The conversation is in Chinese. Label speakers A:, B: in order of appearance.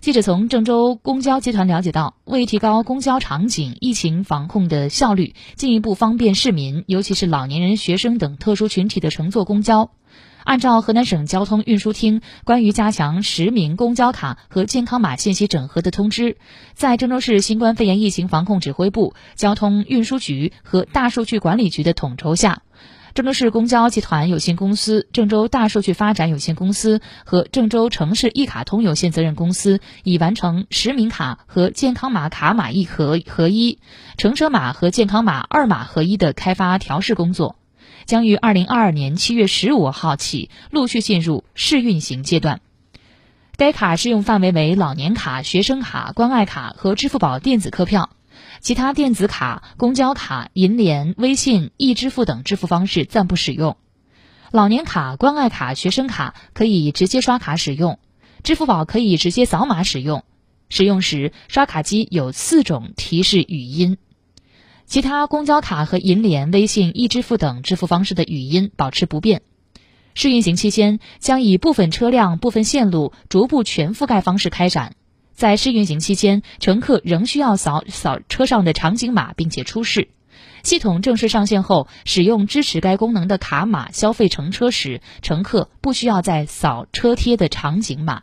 A: 记者从郑州公交集团了解到，为提高公交场景疫情防控的效率，进一步方便市民，尤其是老年人、学生等特殊群体的乘坐公交，按照河南省交通运输厅关于加强实名公交卡和健康码信息整合的通知，在郑州市新冠肺炎疫情防控指挥部、交通运输局和大数据管理局的统筹下。郑州市公交集团有限公司、郑州大数据发展有限公司和郑州城市一卡通有限责任公司已完成实名卡和健康码卡码一合合一、乘车码和健康码二码合一的开发调试工作，将于二零二二年七月十五号起陆续进入试运行阶段。该卡适用范围为老年卡、学生卡、关爱卡和支付宝电子客票。其他电子卡、公交卡、银联、微信、易支付等支付方式暂不使用。老年卡、关爱卡、学生卡可以直接刷卡使用，支付宝可以直接扫码使用。使用时，刷卡机有四种提示语音。其他公交卡和银联、微信、易支付等支付方式的语音保持不变。试运行期间，将以部分车辆、部分线路逐步全覆盖方式开展。在试运行期间，乘客仍需要扫扫车上的场景码，并且出示。系统正式上线后，使用支持该功能的卡码消费乘车时，乘客不需要再扫车贴的场景码。